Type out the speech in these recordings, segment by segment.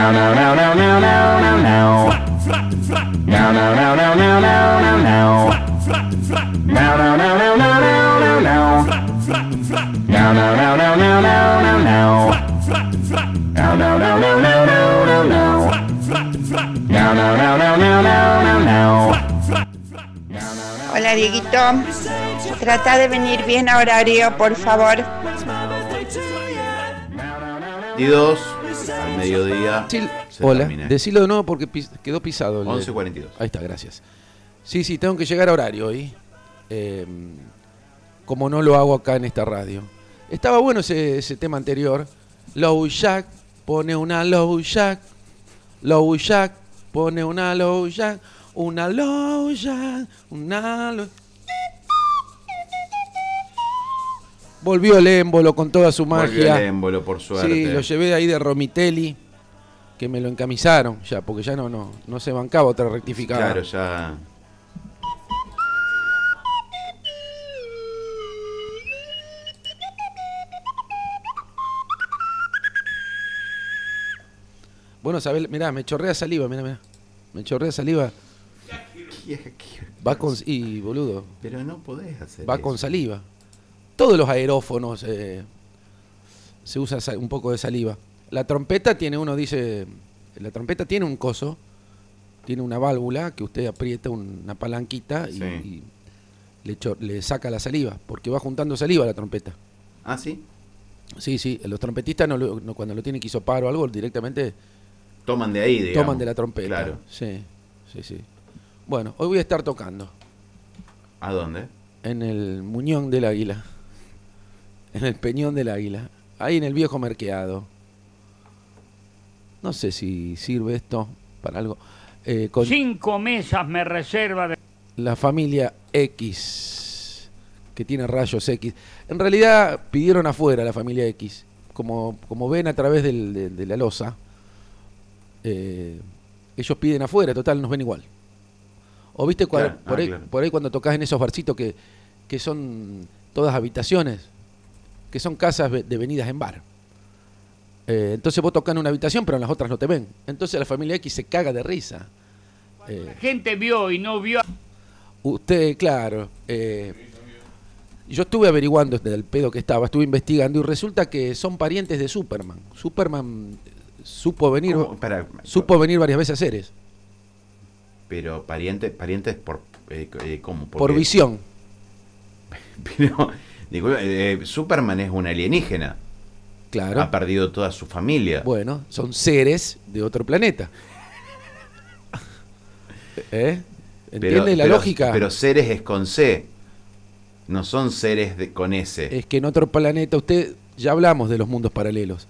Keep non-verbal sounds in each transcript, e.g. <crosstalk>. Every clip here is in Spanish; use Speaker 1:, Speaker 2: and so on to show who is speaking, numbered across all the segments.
Speaker 1: Now, now. Now, now, now, now, now, now, now, now.
Speaker 2: Hola Dieguito, trata de venir bien a horario, por favor.
Speaker 3: Y dos, mediodía. Se
Speaker 4: Hola,
Speaker 3: termina.
Speaker 4: decilo de nuevo porque pis- quedó pisado. el-
Speaker 3: 11.42.
Speaker 4: Ahí está, gracias. Sí, sí, tengo que llegar a horario hoy. eh, como no lo hago acá en esta radio. Estaba bueno ese, ese tema anterior. Low Jack pone una Low Jack. Low Jack pone una Low Jack. Una Low Jack. Una Low Volvió el émbolo con toda su
Speaker 3: Volvió
Speaker 4: magia.
Speaker 3: el émbolo, por suerte.
Speaker 4: Sí, lo llevé de ahí de Romitelli, que me lo encamisaron ya, porque ya no, no, no se bancaba otra rectificada.
Speaker 3: Claro, ya.
Speaker 4: Bueno, sabés, mirá, me chorrea saliva, mirá, mirá. Me chorrea saliva. <laughs> Va con. Y, boludo,
Speaker 3: Pero no podés hacer
Speaker 4: va
Speaker 3: eso.
Speaker 4: con saliva. Todos los aerófonos eh, se usa sa- un poco de saliva. La trompeta tiene, uno dice. La trompeta tiene un coso, tiene una válvula que usted aprieta una palanquita y,
Speaker 3: Sí.
Speaker 4: y le, saca la saliva, porque va juntando saliva la trompeta.
Speaker 3: Ah, sí.
Speaker 4: Sí, sí, los trompetistas no, cuando lo tienen que hisopar o algo, directamente
Speaker 3: Toman de ahí, digamos.
Speaker 4: toman de la trompeta.
Speaker 3: Claro.
Speaker 4: Sí, sí, sí. Bueno, hoy voy a estar tocando
Speaker 3: ¿A dónde?
Speaker 4: en el Muñón del Águila, en el Peñón del Águila, ahí en el viejo merqueado. No sé si sirve esto para algo. Eh, con
Speaker 5: Cinco mesas me reserva de...
Speaker 4: la familia X, que tiene rayos X. En realidad pidieron afuera la familia X. Como, como ven a través del- de, de la losa, eh, ellos piden afuera, total, nos ven igual. O viste
Speaker 3: Claro,
Speaker 4: por,
Speaker 3: ah,
Speaker 4: ahí,
Speaker 3: claro.
Speaker 4: por ahí cuando tocas en esos barcitos que, que son todas habitaciones, que son casas ve- devenidas en bar. Eh, entonces vos tocas en una habitación, pero en las otras no te ven. Entonces la familia X se caga de risa. Eh,
Speaker 5: La gente vio y no vio...
Speaker 4: Usted, claro. eh, yo estuve averiguando desde el pedo que estaba, estuve investigando y resulta que son parientes de Superman. Superman supo venir, supo venir varias veces a Ceres
Speaker 3: Pero parientes, parientes por. Eh, ¿Cómo?
Speaker 4: por visión. <laughs>
Speaker 3: Pero, disculpa, eh, Superman es un alienígena.
Speaker 4: Claro.
Speaker 3: Ha perdido toda su familia.
Speaker 4: Bueno, son seres de otro planeta. ¿Eh? ¿Entiende
Speaker 3: Pero-
Speaker 4: la
Speaker 3: pero-
Speaker 4: lógica?
Speaker 3: Pero seres es con C. No son seres de, con S.
Speaker 4: Es que en otro planeta, usted, ya hablamos de los mundos paralelos.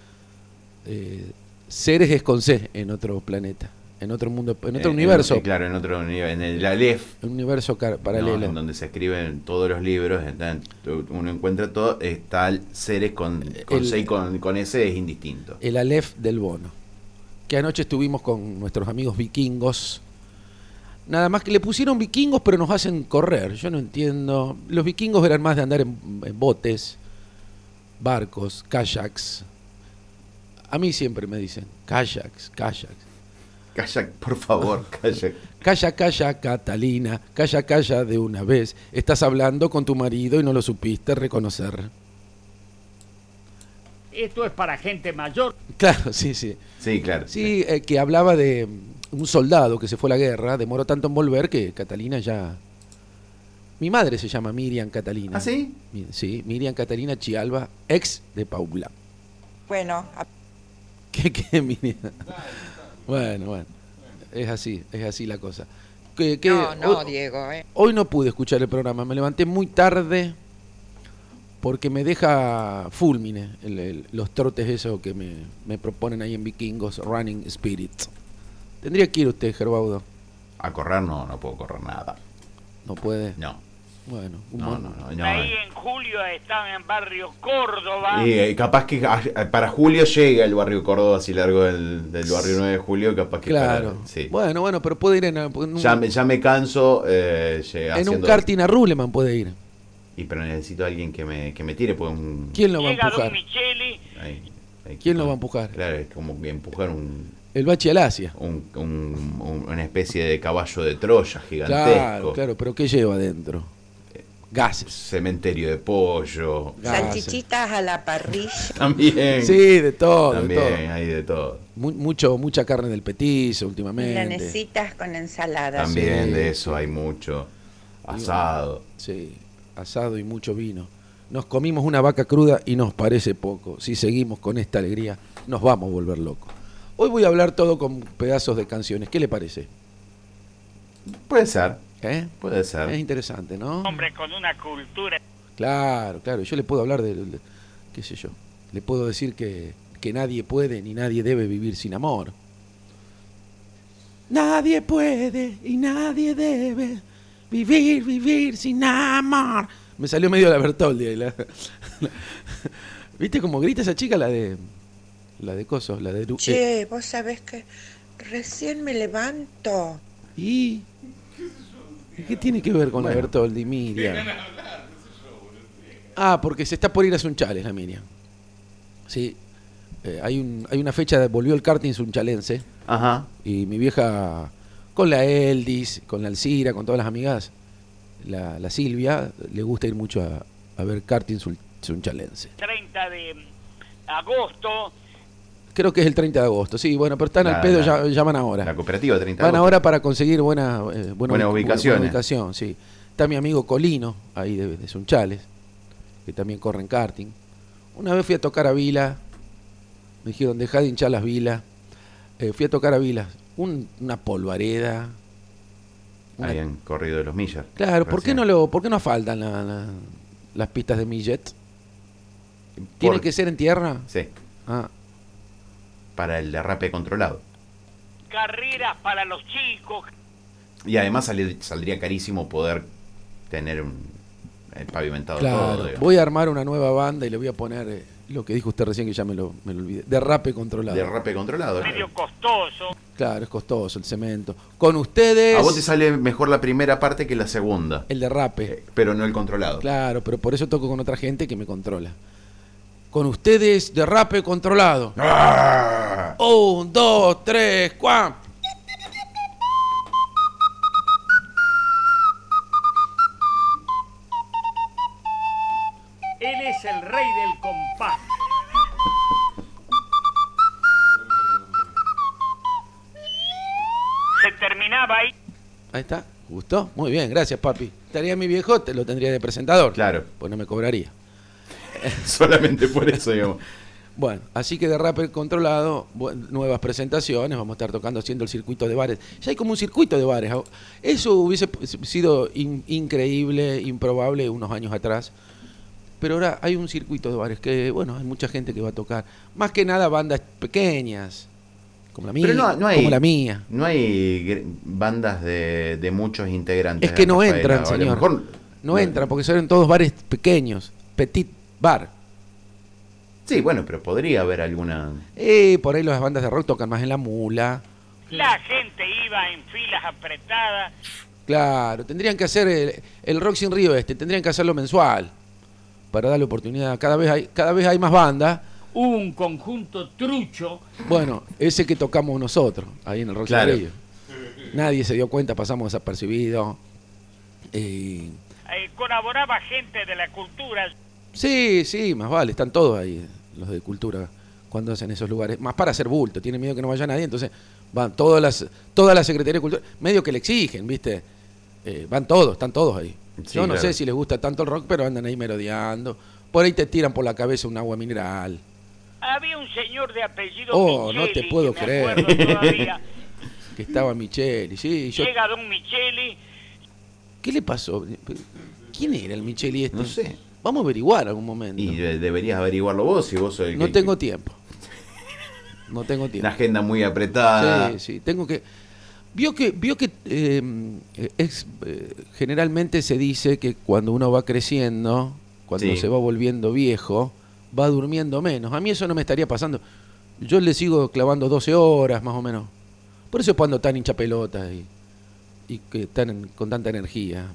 Speaker 4: Eh, seres es con C en otro planeta, en otro mundo, en otro
Speaker 3: Eh,
Speaker 4: universo,
Speaker 3: eh, claro, en otro universo. En el Aleph.
Speaker 4: un universo car-
Speaker 3: ¿no?
Speaker 4: paralelo.
Speaker 3: en donde se escriben todos los libros, están- uno encuentra todo, está el seres con, con
Speaker 4: El-
Speaker 3: C y con, con S es indistinto.
Speaker 4: el Aleph del Bono. Que anoche estuvimos con nuestros amigos vikingos. Nada más que le pusieron vikingos, pero nos hacen correr. Yo no entiendo. Los vikingos eran más de andar en, en botes, barcos, kayaks. A mí siempre me dicen kayaks, kayaks.
Speaker 3: Calla, por favor, calla.
Speaker 4: Calla, calla, Catalina. Calla, calla de una vez. Estás hablando con tu marido y no lo supiste reconocer.
Speaker 5: Esto es para gente mayor.
Speaker 4: Claro, sí, sí.
Speaker 3: Sí, claro.
Speaker 4: Sí, eh, que hablaba de un soldado que se fue a la guerra, demoró tanto en volver que Catalina ya... Mi madre se llama Miriam Catalina.
Speaker 3: ¿Ah, sí?
Speaker 4: Sí, Miriam Catalina Chialba, ex de Paula.
Speaker 2: Bueno, a-
Speaker 4: ¿Qué, qué, Miriam? Bueno, bueno. Es así, es así la cosa. Que- que
Speaker 2: no, no,
Speaker 4: hoy,
Speaker 2: Diego, eh.
Speaker 4: hoy no pude escuchar el programa, me levanté muy tarde porque me deja fulmine el- el- los trotes esos que me, me proponen ahí en Vikingos, Running Spirit. Tendría que ir usted, Gerbaudo.
Speaker 3: A correr no, no puedo correr nada.
Speaker 4: No puede.
Speaker 3: No,
Speaker 4: Bueno, un
Speaker 3: no,
Speaker 4: mon-
Speaker 3: no, no. no.
Speaker 5: Ahí en julio están en barrio Córdoba.
Speaker 3: Y eh, capaz que ah, para julio llega el barrio Córdoba, si largo del, del barrio 9 de julio, capaz que
Speaker 4: Claro.
Speaker 3: para- sí.
Speaker 4: Bueno, bueno, pero puede ir en, en un,
Speaker 3: ya, me, ya me canso eh,
Speaker 4: en un karting a Ruleman puede ir.
Speaker 3: Y pero necesito a alguien que me, que me tire, pues un...
Speaker 4: ¿Quién lo va a
Speaker 5: Llega Don
Speaker 4: empujar?
Speaker 5: Micheli.
Speaker 3: ahí, ahí,
Speaker 4: ¿Quién lo va a empujar?
Speaker 3: Claro, es como que empujar un...
Speaker 4: El Bachi Alasia.
Speaker 3: un- un- un- una especie de caballo de Troya gigantesco.
Speaker 4: Claro, claro, pero ¿qué lleva adentro? Gases.
Speaker 3: Cementerio de pollo.
Speaker 4: Gases.
Speaker 2: Salchichitas a la parrilla. <laughs>
Speaker 3: También.
Speaker 4: Sí, de todo, de
Speaker 3: También
Speaker 4: todo.
Speaker 3: hay de todo.
Speaker 4: Mu- mucho, mucha carne del petizo últimamente.
Speaker 2: Milanesitas con ensalada.
Speaker 3: También
Speaker 4: Sí.
Speaker 3: de eso hay mucho. Asado.
Speaker 4: Sí, asado y mucho vino. Nos comimos una vaca cruda y nos parece poco. Si seguimos con esta alegría, nos vamos a volver locos. Hoy voy a hablar todo con pedazos de canciones. ¿Qué le parece?
Speaker 3: Puede ser.
Speaker 4: ¿Eh?
Speaker 3: Puede
Speaker 4: Es
Speaker 3: ser.
Speaker 4: interesante, ¿no?
Speaker 5: Hombre con una cultura.
Speaker 4: Claro, claro. Yo le puedo hablar de, de- qué sé yo. Le puedo decir que, que nadie puede ni nadie debe vivir sin amor. Nadie puede y nadie debe vivir, vivir sin amor. Me salió medio la Bertoldi ahí. la- la- ¿Viste cómo grita esa chica la de la de cosos, la de Lu- eh,
Speaker 2: Che, vos sabés que recién me levanto.
Speaker 4: ¿Y ¿Y qué tiene que ver con la
Speaker 3: Bueno.
Speaker 4: Bertoldi, Miriam? Ah, porque se está por ir a Sunchales, la Miriam. Sí. Eh, hay, un, hay una fecha, de, volvió el karting sunchalense
Speaker 3: Ajá.
Speaker 4: y mi vieja, con la Eldis, con la Alcira, con todas las amigas, la, la Silvia, le gusta ir mucho a, a ver karting sul- sunchalense.
Speaker 5: 30 de agosto.
Speaker 4: Creo que es el 30 de agosto, sí, bueno, pero están al pedo,
Speaker 3: la-
Speaker 4: ya- llaman ahora.
Speaker 3: La cooperativa 30
Speaker 4: Van
Speaker 3: de agosto.
Speaker 4: ahora para conseguir buena, eh, buena,
Speaker 3: Buena
Speaker 4: ubic-
Speaker 3: ubicaciones.
Speaker 4: buena ubicación, sí. Está mi amigo Colino, ahí de, de Sunchales, que también corre en karting. Una vez fui a tocar a Vila, me dijeron, dejá de hinchar las vilas. Eh, fui a tocar a Vila, un- una polvareda. una-
Speaker 3: Habían corrido de los millas.
Speaker 4: Claro, ¿por qué no, lo, ¿por qué no faltan la- la- las pistas de Millet? ¿Tiene
Speaker 3: Por-
Speaker 4: que ser en tierra?
Speaker 3: Sí,
Speaker 4: Ah,
Speaker 3: para el derrape controlado.
Speaker 5: Carreras para los chicos.
Speaker 3: Y además saldría carísimo poder tener un, el pavimentado
Speaker 4: claro.
Speaker 3: todo. digamos.
Speaker 4: Voy a armar una nueva banda y le voy a poner eh, lo que dijo usted recién que ya me lo, me lo olvidé. Derrape controlado.
Speaker 3: Derrape controlado.
Speaker 5: Medio
Speaker 3: claro.
Speaker 5: costoso.
Speaker 4: Claro, es costoso el cemento. Con ustedes,
Speaker 3: A vos te sale mejor la primera parte que la segunda.
Speaker 4: el derrape.
Speaker 3: Eh, Pero no el controlado.
Speaker 4: Claro, pero por eso toco con otra gente que me controla. Con ustedes, derrape controlado.
Speaker 3: ¡Ah!
Speaker 4: Un, dos, tres, cuatro.
Speaker 5: Él es el rey del compás. Se terminaba ahí.
Speaker 4: Ahí está. ¿Gustó? Muy bien, gracias, papi. Estaría mi viejo, te lo tendría de presentador.
Speaker 3: Claro.
Speaker 4: Pues no me cobraría. <laughs>
Speaker 3: Solamente por eso, digamos.
Speaker 4: Bueno, así que derrape controlado, nuevas presentaciones, vamos a estar tocando haciendo el circuito de bares. Ya hay como un circuito de bares. Eso hubiese sido in- increíble, improbable unos años atrás. Pero ahora hay un circuito de bares que, bueno, hay mucha gente que va a tocar. Más que nada bandas pequeñas, como la mía.
Speaker 3: Pero no, no hay,
Speaker 4: como la mía.
Speaker 3: No hay bandas de, de muchos integrantes.
Speaker 4: Es que no entran, señor.
Speaker 3: mejor-
Speaker 4: No entran porque son todos bares pequeños, petit bar.
Speaker 3: Sí, bueno, pero podría haber alguna.
Speaker 4: Eh, por ahí las bandas de rock tocan más en la mula.
Speaker 5: La gente iba en filas apretadas.
Speaker 4: Claro, tendrían que hacer el, el Rock sin Río este, tendrían que hacerlo mensual para darle oportunidad. Cada vez hay, cada vez hay más bandas.
Speaker 5: Un conjunto trucho.
Speaker 4: Bueno, ese que tocamos nosotros, ahí en el Rock
Speaker 3: Claro.
Speaker 4: sin Río. Nadie se dio cuenta, pasamos desapercibidos. Eh,
Speaker 5: eh, colaboraba gente de la cultura.
Speaker 4: Sí, sí, más vale, están todos ahí, los de cultura, cuando hacen esos lugares. Más para hacer bulto, tienen miedo que no vaya nadie, entonces van todas las, toda la Secretaría de Cultura, medio que le exigen, ¿viste? Eh, van todos, están todos ahí.
Speaker 3: Sí,
Speaker 4: Yo no
Speaker 3: claro.
Speaker 4: sé si les gusta tanto el rock, pero andan ahí merodeando. Por ahí te tiran por la cabeza un agua mineral.
Speaker 5: Había un señor de apellido
Speaker 4: Oh, no
Speaker 5: Micheli,
Speaker 4: te puedo
Speaker 5: que
Speaker 4: creer.
Speaker 5: acuerdo todavía. <laughs>
Speaker 4: Que estaba Micheli, sí. Yo,
Speaker 5: Llega Don Micheli.
Speaker 4: ¿Qué le pasó? ¿Quién era el Micheli este?
Speaker 3: No sé.
Speaker 4: Vamos a averiguar algún momento.
Speaker 3: Y de- deberías averiguarlo vos si vos el
Speaker 4: No
Speaker 3: que-
Speaker 4: tengo tiempo. No tengo <laughs> tiempo.
Speaker 3: Una agenda muy apretada.
Speaker 4: Sí, sí, tengo que. Vio que, vio que eh, es, eh, generalmente se dice que cuando uno va creciendo, cuando
Speaker 3: Sí.
Speaker 4: se va volviendo viejo, va durmiendo menos. A mí eso no me estaría pasando. Yo le sigo clavando 12 horas más o menos. Por eso es cuando tan hincha pelota y, y que están con tanta energía.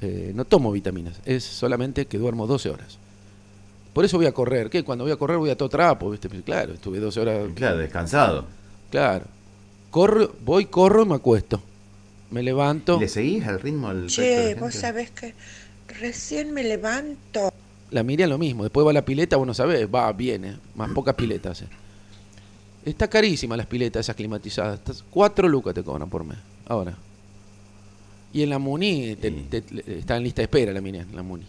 Speaker 4: Eh, no tomo vitaminas, es solamente que duermo 12 horas. Por eso voy a correr. ¿Qué? Cuando voy a correr voy a todo trapo, ¿viste? Pues claro, estuve 12 horas.
Speaker 3: Claro, descansado.
Speaker 4: Claro. Corro, voy, corro y me acuesto. Me levanto.
Speaker 3: ¿Le seguís al ritmo al resto de
Speaker 2: Che, vos sabés que recién me levanto.
Speaker 4: La Miriam lo mismo. Después va a la pileta, vos no sabés. Va, viene. Más pocas piletas. eh. Está carísima las piletas esas climatizadas. Estás- Cuatro lucas te cobran por mes. Ahora. Y en la Muni te- te- te- está en lista de espera la Miriam, la Muni.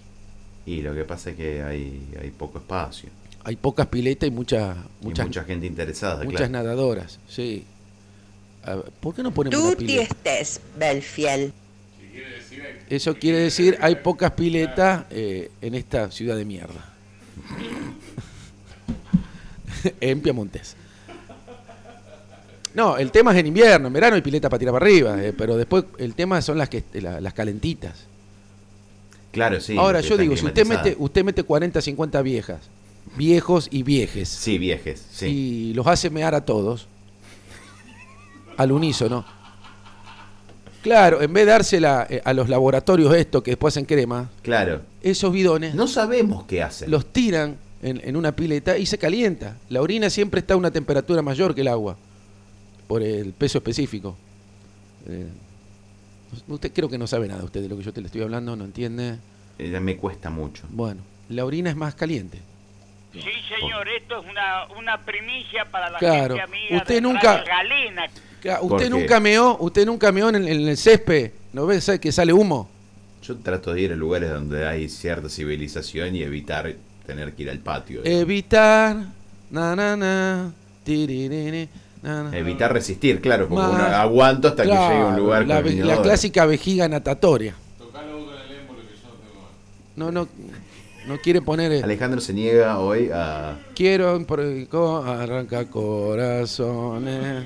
Speaker 3: Y lo que pasa es que hay, hay poco espacio.
Speaker 4: Hay pocas piletas y muchas
Speaker 3: Y
Speaker 4: muchas,
Speaker 3: mucha gente interesada,
Speaker 4: muchas
Speaker 3: claro.
Speaker 4: nadadoras. Sí. Ver, ¿Por qué no ponemos
Speaker 2: Tú
Speaker 4: una pileta?
Speaker 2: estés, Belfiel.
Speaker 4: Eso quiere decir hay pocas piletas eh, en esta ciudad de mierda. <laughs> en Piamontes. No, el tema es en invierno, en verano hay pileta para tirar para arriba, eh, pero después el tema son las que la- las calentitas.
Speaker 3: Claro, sí.
Speaker 4: Ahora yo digo, si usted mete, usted mete 40, 50 viejas, viejos y viejes,
Speaker 3: Sí, viejes, sí.
Speaker 4: y los hace mear a todos, al unísono. Claro, en vez de dársela eh, a los laboratorios esto que después hacen crema,
Speaker 3: Claro.
Speaker 4: esos bidones
Speaker 3: No sabemos qué hacen.
Speaker 4: los tiran en, en una pileta y se calienta. La orina siempre está a una temperatura mayor que el agua, por el peso específico. Eh, usted creo que no sabe nada usted de lo que yo te le estoy hablando, no entiende.
Speaker 3: Eh, me cuesta mucho.
Speaker 4: Bueno, la orina es más caliente.
Speaker 5: Sí, señor, esto es una, una primicia para la
Speaker 4: Claro.
Speaker 5: gente amiga
Speaker 4: Usted
Speaker 5: de
Speaker 4: nunca-
Speaker 5: Galena.
Speaker 3: ¿Por
Speaker 4: Usted nunca meó, usted nunca meó en el, en el césped, ¿no ves que sale humo?
Speaker 3: Yo trato de ir a lugares donde hay cierta civilización y evitar tener que ir al patio.
Speaker 4: Eh, Evitar, na na na, tiririri,
Speaker 3: Evitar resistir, claro, porque uno aguanto hasta que llegue a un lugar
Speaker 4: la,
Speaker 3: con el
Speaker 4: la clásica vejiga natatoria. No, no, no quiere poner.
Speaker 3: Alejandro se niega hoy a.
Speaker 4: Quiero por el co- arranca corazones.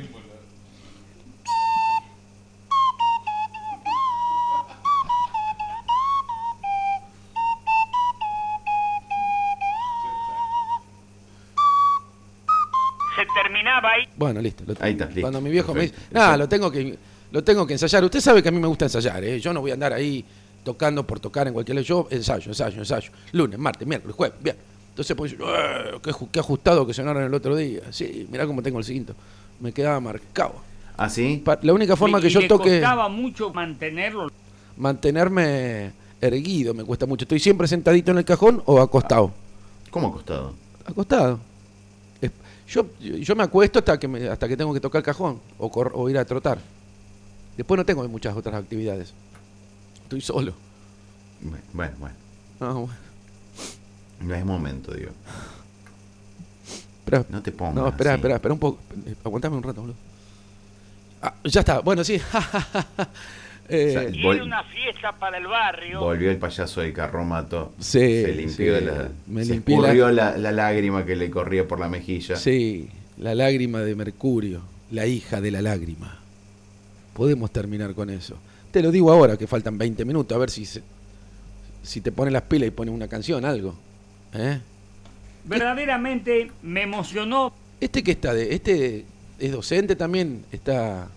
Speaker 4: Bueno, listo. lo-
Speaker 3: Ahí está, listo,
Speaker 4: Cuando mi viejo me dice, nada, lo tengo que lo tengo que ensayar. Usted sabe que a mí me gusta ensayar, ¿eh? Yo no voy a andar ahí tocando por tocar en cualquier lado. Yo ensayo, ensayo, ensayo. Lunes, martes, miércoles, jueves, bien. Entonces pues, "Eh, qué, qué ajustado que sonaron el otro día. Sí, mirá cómo tengo el cinto. Me quedaba marcado.
Speaker 3: ¿Ah, sí?
Speaker 4: La única forma
Speaker 5: Y
Speaker 4: que yo
Speaker 5: le
Speaker 4: toque
Speaker 5: costaba mucho mantenerlo.
Speaker 4: mantenerme erguido, me cuesta mucho. Estoy siempre sentadito en el cajón o acostado.
Speaker 3: ¿Cómo acostado?
Speaker 4: Acostado. Yo, yo me acuesto hasta que me- hasta que tengo que tocar el cajón o, cor- o ir a trotar. Después no tengo muchas otras actividades. Estoy solo.
Speaker 3: Bueno, bueno.
Speaker 4: Ah, bueno.
Speaker 3: No es momento, digo. No te pongas.
Speaker 4: no, espera, espera, espera un poco. Eh, Aguantame un rato, boludo. Ah, ya está. Bueno, sí. <laughs> Eh,
Speaker 3: O sea,
Speaker 5: Y
Speaker 3: Vol-
Speaker 5: era una fiesta para el barrio.
Speaker 3: Volvió el payaso del carromato.
Speaker 4: Sí,
Speaker 3: Se limpió
Speaker 4: sí,
Speaker 3: la.
Speaker 4: me
Speaker 3: se
Speaker 4: la-
Speaker 3: escurrió la... La, lágrima que le corría por la mejilla.
Speaker 4: sí, la lágrima de Mercurio, la hija de la lágrima. Podemos terminar con eso. Te lo digo ahora que faltan 20 minutos, a ver si se- si te pones las pilas y pones una canción, algo. ¿Eh?
Speaker 5: Verdaderamente me emocionó.
Speaker 4: Este que está de, este es docente también, está,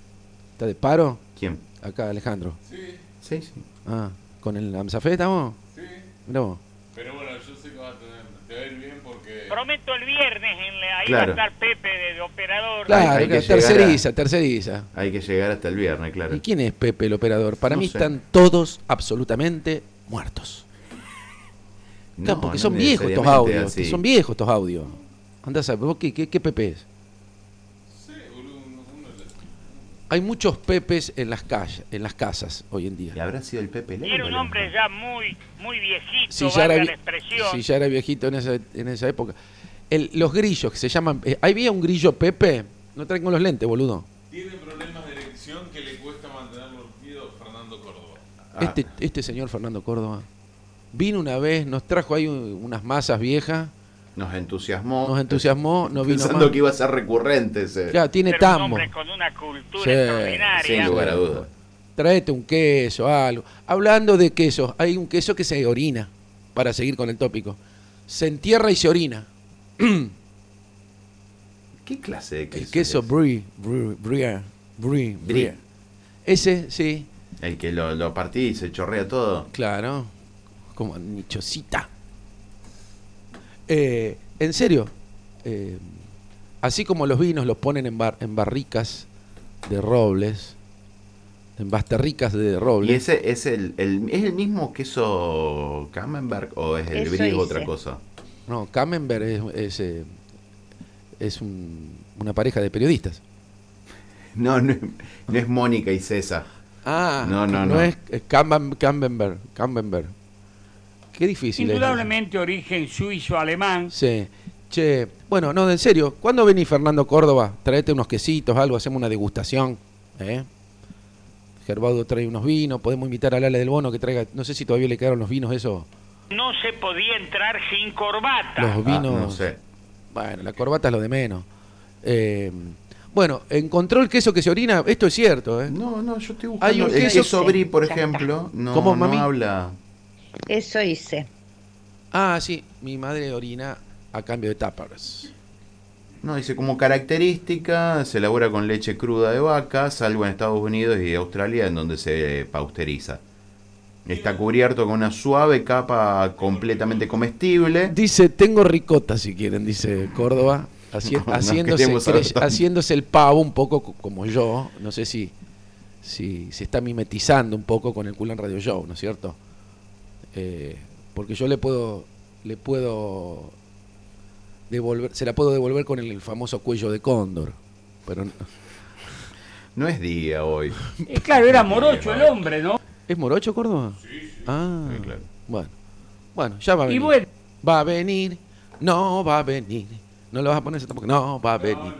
Speaker 4: está de paro,
Speaker 3: ¿Quién?
Speaker 4: Acá Alejandro.
Speaker 3: Sí, sí.
Speaker 4: Ah, con el AMSAFE estamos.
Speaker 6: Sí,
Speaker 4: Mirá vos.
Speaker 6: pero bueno, yo sé que va a tener, te va a ir bien porque
Speaker 5: Prometo el viernes, en la- ahí
Speaker 3: Claro.
Speaker 5: va a estar Pepe de, de operador.
Speaker 4: Claro,
Speaker 3: hay que
Speaker 4: que
Speaker 3: llegar a-
Speaker 4: terceriza, terceriza.
Speaker 3: Hay que llegar hasta el viernes, claro.
Speaker 4: ¿Y quién es Pepe el operador? Para
Speaker 3: No
Speaker 4: mí
Speaker 3: sé.
Speaker 4: están todos absolutamente muertos.
Speaker 3: No, <laughs>
Speaker 4: Claro, porque
Speaker 3: no
Speaker 4: son viejos estos
Speaker 3: necesariamente
Speaker 4: audios.
Speaker 3: así.
Speaker 4: Son viejos estos audios. Andá a ¿vos qué, qué, qué Pepe es?
Speaker 6: sí, boludo, uno, uno le-
Speaker 4: Hay muchos Pepes en las calles, en las casas hoy en
Speaker 3: ¿Y
Speaker 4: día.
Speaker 3: habrá sido el Pepe
Speaker 5: Y
Speaker 3: Leo?
Speaker 5: era un hombre ya muy, muy viejito,
Speaker 4: Si ya, era,
Speaker 5: la expresión.
Speaker 4: si ya era viejito en esa, en esa época. El- los grillos que se llaman. eh, ¿Ahí había un grillo Pepe? No traigo los lentes, boludo.
Speaker 6: tiene problemas de erección que le cuesta mantenerlo erguido Fernando Córdoba.
Speaker 3: Ah.
Speaker 4: Este, este señor Fernando Córdoba vino una vez, nos trajo ahí un- unas masas viejas,
Speaker 3: Nos entusiasmó.
Speaker 4: nos entusiasmó, no vino
Speaker 3: Pensando
Speaker 4: más.
Speaker 3: que iba a ser recurrente ese.
Speaker 4: Ya, tiene
Speaker 5: un
Speaker 4: tambo.
Speaker 5: hombre con una cultura
Speaker 4: Sí,
Speaker 5: extraordinaria.
Speaker 3: sin lugar a dudas.
Speaker 4: Tráete un queso, algo. Hablando de quesos, hay un queso que se orina, para seguir con el tópico. Se entierra y se orina. <clears throat>
Speaker 3: ¿Qué clase de queso?
Speaker 4: el queso
Speaker 3: es?
Speaker 4: brie, brie, brie, brie, brie. Ese, sí,
Speaker 3: El que lo, lo partí y se chorrea todo.
Speaker 4: claro. Como nichosita. Eh, en serio, eh, así como los vinos los ponen en, bar- en barricas de robles, en basterricas de
Speaker 3: ¿Y
Speaker 4: robles.
Speaker 3: ese es el, el- es el mismo queso Camembert o es el
Speaker 2: hice.
Speaker 3: otra cosa?
Speaker 4: No, Camembert es, es, eh, es un- una pareja de periodistas.
Speaker 3: No, no, es- no es Mónica y César.
Speaker 4: Ah,
Speaker 3: No, no, no.
Speaker 4: es, es Camem- Camembert, Camembert. Qué difícil es.
Speaker 5: Indudablemente origen suizo-alemán.
Speaker 4: Sí. Che, bueno, no, en serio, ¿cuándo venís Fernando Córdoba? Traete unos quesitos, algo, hacemos una degustación. ¿eh? Gerbaudo trae unos vinos, podemos invitar a Lala del Bono que traiga, no sé si todavía le quedaron los vinos esos,
Speaker 5: No se podía entrar sin corbata.
Speaker 4: los
Speaker 3: Ah,
Speaker 4: vinos.
Speaker 3: no sé.
Speaker 4: Bueno, la corbata es lo de menos. Eh, bueno, encontró el queso que se orina, esto es cierto, ¿eh?
Speaker 3: No, no, yo estoy
Speaker 4: Hay
Speaker 3: buscando.
Speaker 4: un
Speaker 3: el
Speaker 4: queso-
Speaker 3: queso brie, por ejemplo, no,
Speaker 4: ¿Cómo,
Speaker 3: no
Speaker 4: mami?
Speaker 3: habla.
Speaker 2: Eso hice.
Speaker 4: Ah, sí, mi madre orina a cambio de tappers.
Speaker 3: No, dice como característica, se elabora con leche cruda de vaca, salvo en Estados Unidos y Australia, en donde se pasteuriza. Está cubierto con una suave capa completamente comestible.
Speaker 4: Dice, tengo ricota si quieren, dice Córdoba, haci- <laughs>
Speaker 3: No, no,
Speaker 4: haciéndose, el pavo un poco co- como yo, no sé si, si se está mimetizando un poco con el Culan Radio Show, ¿no es cierto? Eh, porque yo le puedo, le puedo devolver, se la puedo devolver con el famoso cuello de cóndor, pero no-
Speaker 3: No es día hoy.
Speaker 5: Eh, claro, era morocho el hombre, ¿no?
Speaker 4: ¿es morocho Córdoba? Sí, Ah,
Speaker 3: Sí, claro.
Speaker 4: bueno, bueno, ya va a
Speaker 5: Y
Speaker 4: venir.
Speaker 5: bueno,
Speaker 4: Va a venir, no va a venir. No lo vas a poner ese tampoco. No va a venir.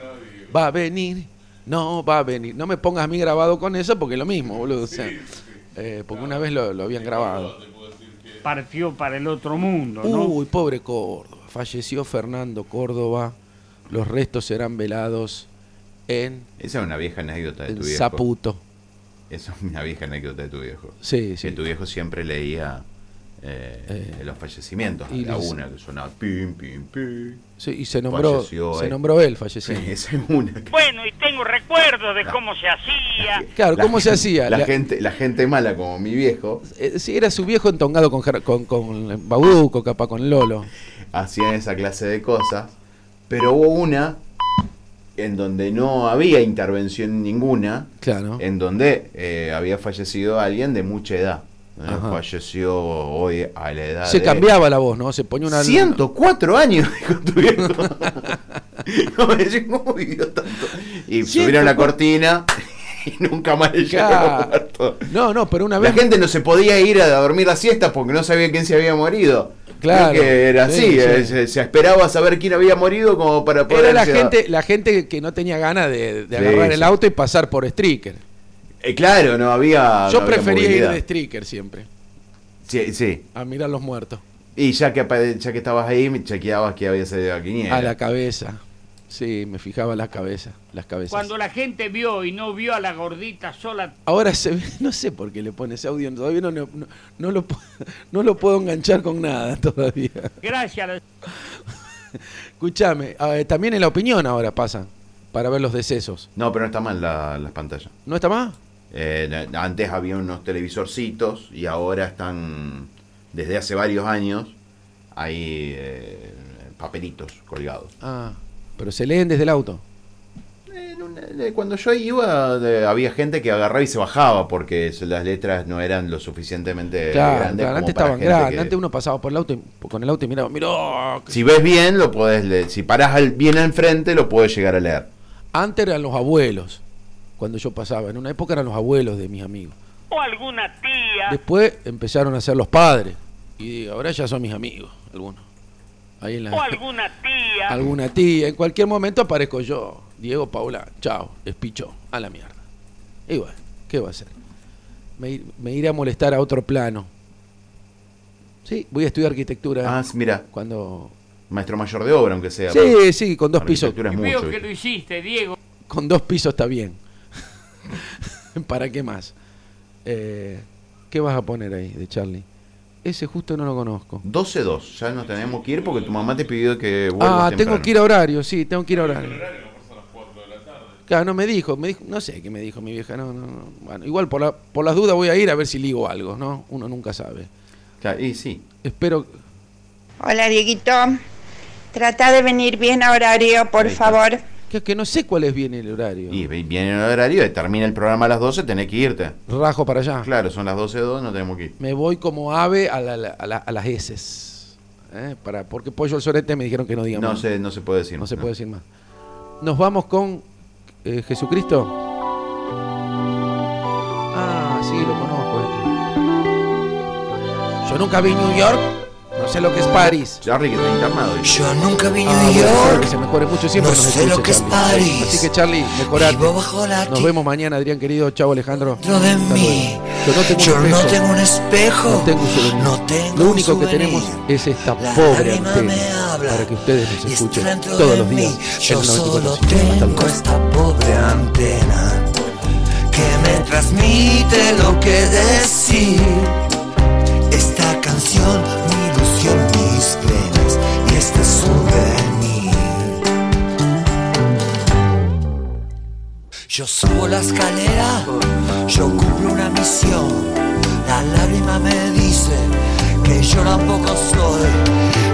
Speaker 4: Va a venir, no va a venir. No me pongas a mí grabado con eso porque es lo mismo, boludo. o sea, eh, porque una vez lo, lo habían grabado.
Speaker 5: Partió para el otro mundo, ¿no?
Speaker 4: Uy, pobre Córdoba. Falleció Fernando Córdoba. Los restos serán velados en,
Speaker 3: Esa es una vieja anécdota de
Speaker 4: en
Speaker 3: tu viejo.
Speaker 4: Zaputo.
Speaker 3: Esa es una vieja anécdota de tu viejo.
Speaker 4: Sí,
Speaker 3: Que
Speaker 4: sí.
Speaker 3: tu viejo siempre leía eh,
Speaker 4: Eh,
Speaker 3: los fallecimientos.
Speaker 4: y
Speaker 3: la una que sonaba pim, pim, pim.
Speaker 4: Sí, y se nombró,
Speaker 3: Falleció,
Speaker 4: se
Speaker 3: eh.
Speaker 4: nombró él,
Speaker 3: Sí,
Speaker 4: falleció.
Speaker 3: que-
Speaker 5: Bueno, y tengo recuerdos de cómo se hacía.
Speaker 4: Claro,
Speaker 3: La
Speaker 4: ¿cómo se
Speaker 3: gente-
Speaker 4: hacía?
Speaker 3: La,
Speaker 4: La-
Speaker 3: gente, la gente mala como mi viejo
Speaker 4: Eh, sí, era su viejo entongado con, con, con Bauduco, capaz con Lolo.
Speaker 3: hacían esa clase de cosas, pero hubo una en donde no había intervención ninguna,
Speaker 4: Claro.
Speaker 3: en donde eh, había fallecido alguien de mucha edad. ¿Eh? Falleció hoy a la edad
Speaker 4: Se
Speaker 3: de
Speaker 4: cambiaba la voz, ¿no? Se ponía una.
Speaker 3: 104 años, <laughs> dijo tu viejo. <laughs> no me decís, ¿cómo vivió tanto? Y subieron la
Speaker 4: 104.
Speaker 3: cortina <laughs> y nunca más le
Speaker 4: Claro. No, no, pero una
Speaker 3: La
Speaker 4: vez.
Speaker 3: gente no se podía ir a dormir la siesta porque no sabía quién se había morido.
Speaker 4: Claro.
Speaker 3: Creo que era
Speaker 4: Sí,
Speaker 3: así,
Speaker 4: sí.
Speaker 3: eh, Se, se esperaba saber quién había morido como para poder...
Speaker 4: Era la gente, la gente que no tenía ganas de, de
Speaker 3: Sí,
Speaker 4: agarrar el auto y pasar por Stricker.
Speaker 3: Eh, claro, no había...
Speaker 4: Yo
Speaker 3: no había
Speaker 4: prefería ir de Stricker siempre,
Speaker 3: Sí, sí.
Speaker 4: a mirar los muertos.
Speaker 3: Y ya que, ya que estabas ahí, me chequeabas que había salido a quiniela.
Speaker 4: A la cabeza. Sí, me fijaba la cabeza, las cabezas.
Speaker 5: Cuando la gente vio y no vio a la gordita sola,
Speaker 4: Ahora se ve, <laughs> no sé por qué le pone ese audio, todavía no, no, no lo, <laughs> no lo puedo enganchar con nada <laughs> todavía.
Speaker 5: gracias
Speaker 4: eh, también en la opinión ahora pasan para ver los decesos.
Speaker 3: No, pero no está mal la- las pantallas.
Speaker 4: ¿No está más?
Speaker 3: Eh, antes había unos televisorcitos y ahora están, desde hace varios años, hay eh, papelitos colgados.
Speaker 4: Ah, pero se leen desde el auto.
Speaker 3: Una- cuando yo iba, había gente que agarraba y se bajaba porque las letras no eran lo suficientemente
Speaker 4: Claro,
Speaker 3: grandes.
Speaker 4: claro, antes estaban grandes.
Speaker 3: que-
Speaker 4: Antes uno pasaba por el auto y- con el auto y miraba, que-
Speaker 3: Si ves bien, lo podés leer. Si parás al- bien al frente, lo podés llegar a leer.
Speaker 4: Antes eran los abuelos, cuando yo pasaba. En una época eran los abuelos de mis amigos.
Speaker 5: O alguna tía.
Speaker 4: Después empezaron a ser los padres. Y ahora ya son mis amigos, algunos. Ahí en la,
Speaker 5: O alguna tía.
Speaker 4: alguna tía. En cualquier momento aparezco yo. Diego Paula, chao, despichó, a la mierda. Y bueno, ¿qué va a hacer? Me, ir- me iré a molestar a otro plano. Sí, voy a estudiar arquitectura
Speaker 3: Ah, mira,
Speaker 4: cuando...
Speaker 3: maestro mayor de obra, aunque sea.
Speaker 4: Sí, sí, con dos pisos.
Speaker 3: Arquitectura es
Speaker 5: Veo
Speaker 3: mucho.
Speaker 5: que
Speaker 3: ¿viste?
Speaker 5: lo hiciste, Diego.
Speaker 4: Con dos pisos está bien. <laughs> ¿Para qué más? Eh, ¿Qué vas a poner ahí de Charlie? Ese justo no lo conozco.
Speaker 3: 12-2, ya nos tenemos que ir porque tu mamá te pidió que vuelvas
Speaker 4: Ah, tengo que ir a horario, sí, tengo que ir a horario. Claro, no me dijo, me dijo, no sé qué me dijo mi vieja, no, no, no. Bueno, igual por, la, por las dudas voy a ir a ver si ligo algo, ¿no? Uno nunca sabe.
Speaker 3: Claro, y sí.
Speaker 4: Espero,
Speaker 2: Hola, Dieguito. Trata de venir bien a horario, por favor.
Speaker 4: Que, que no sé cuál es bien el horario.
Speaker 3: Y vi- viene el horario, termina el programa a las 12, tenés que irte.
Speaker 4: Rajo para allá.
Speaker 3: Claro, son las 12.02, no tenemos que ir.
Speaker 4: Me voy como ave a, la- a la- a las heces. ¿eh? Para, porque pollo al sorete me dijeron que no diga
Speaker 3: No
Speaker 4: más.
Speaker 3: se, no se puede decir.
Speaker 4: No se puede decir más. Nos vamos con eh, Jesucristo. Ah, sí, lo conozco. este. Yo nunca vi New York. No sé lo que es París.
Speaker 3: Charlie, que está internado.
Speaker 7: Yo nunca vi
Speaker 4: Ah,
Speaker 7: New
Speaker 4: bueno,
Speaker 7: York.
Speaker 4: que se mejore mucho siempre.
Speaker 7: No
Speaker 4: nos
Speaker 7: sé
Speaker 4: escucha
Speaker 7: lo que es
Speaker 4: Charlie.
Speaker 7: París.
Speaker 4: Así que Charlie, mejorate. Nos vemos mañana, Adrián querido. Chao, Alejandro.
Speaker 7: dentro de
Speaker 4: Hasta
Speaker 7: mí.
Speaker 4: luego.
Speaker 7: Yo no
Speaker 4: espejo.
Speaker 7: tengo un espejo.
Speaker 4: No tengo un souvenir.
Speaker 7: No tengo
Speaker 4: Lo
Speaker 7: un
Speaker 4: único que tenemos es esta
Speaker 7: La
Speaker 4: pobre antena para que ustedes nos escuchen todos los días en
Speaker 7: Yo solo
Speaker 4: 94.5. Hasta
Speaker 7: tengo esta pobre antena que me transmite lo que decir. Esta canción, ilusión, mis penas y este souvenir. Yo subo la escalera, yo cumplo una misión. La lágrima me dice que yo tampoco soy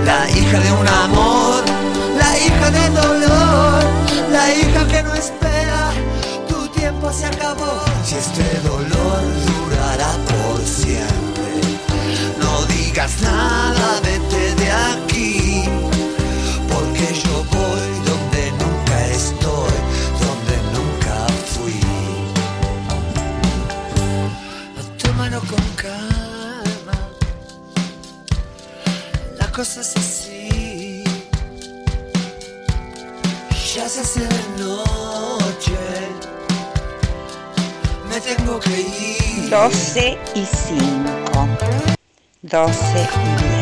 Speaker 7: la hija de un amor, la hija del dolor, la hija que no espera. Tu tiempo se acabó. Digas nada, vete de aquí. Porque yo voy donde nunca estoy, donde nunca fui. Tómalo con calma, la cosa es así. Ya se hace de noche, me tengo que ir.
Speaker 2: 12 y 5. 12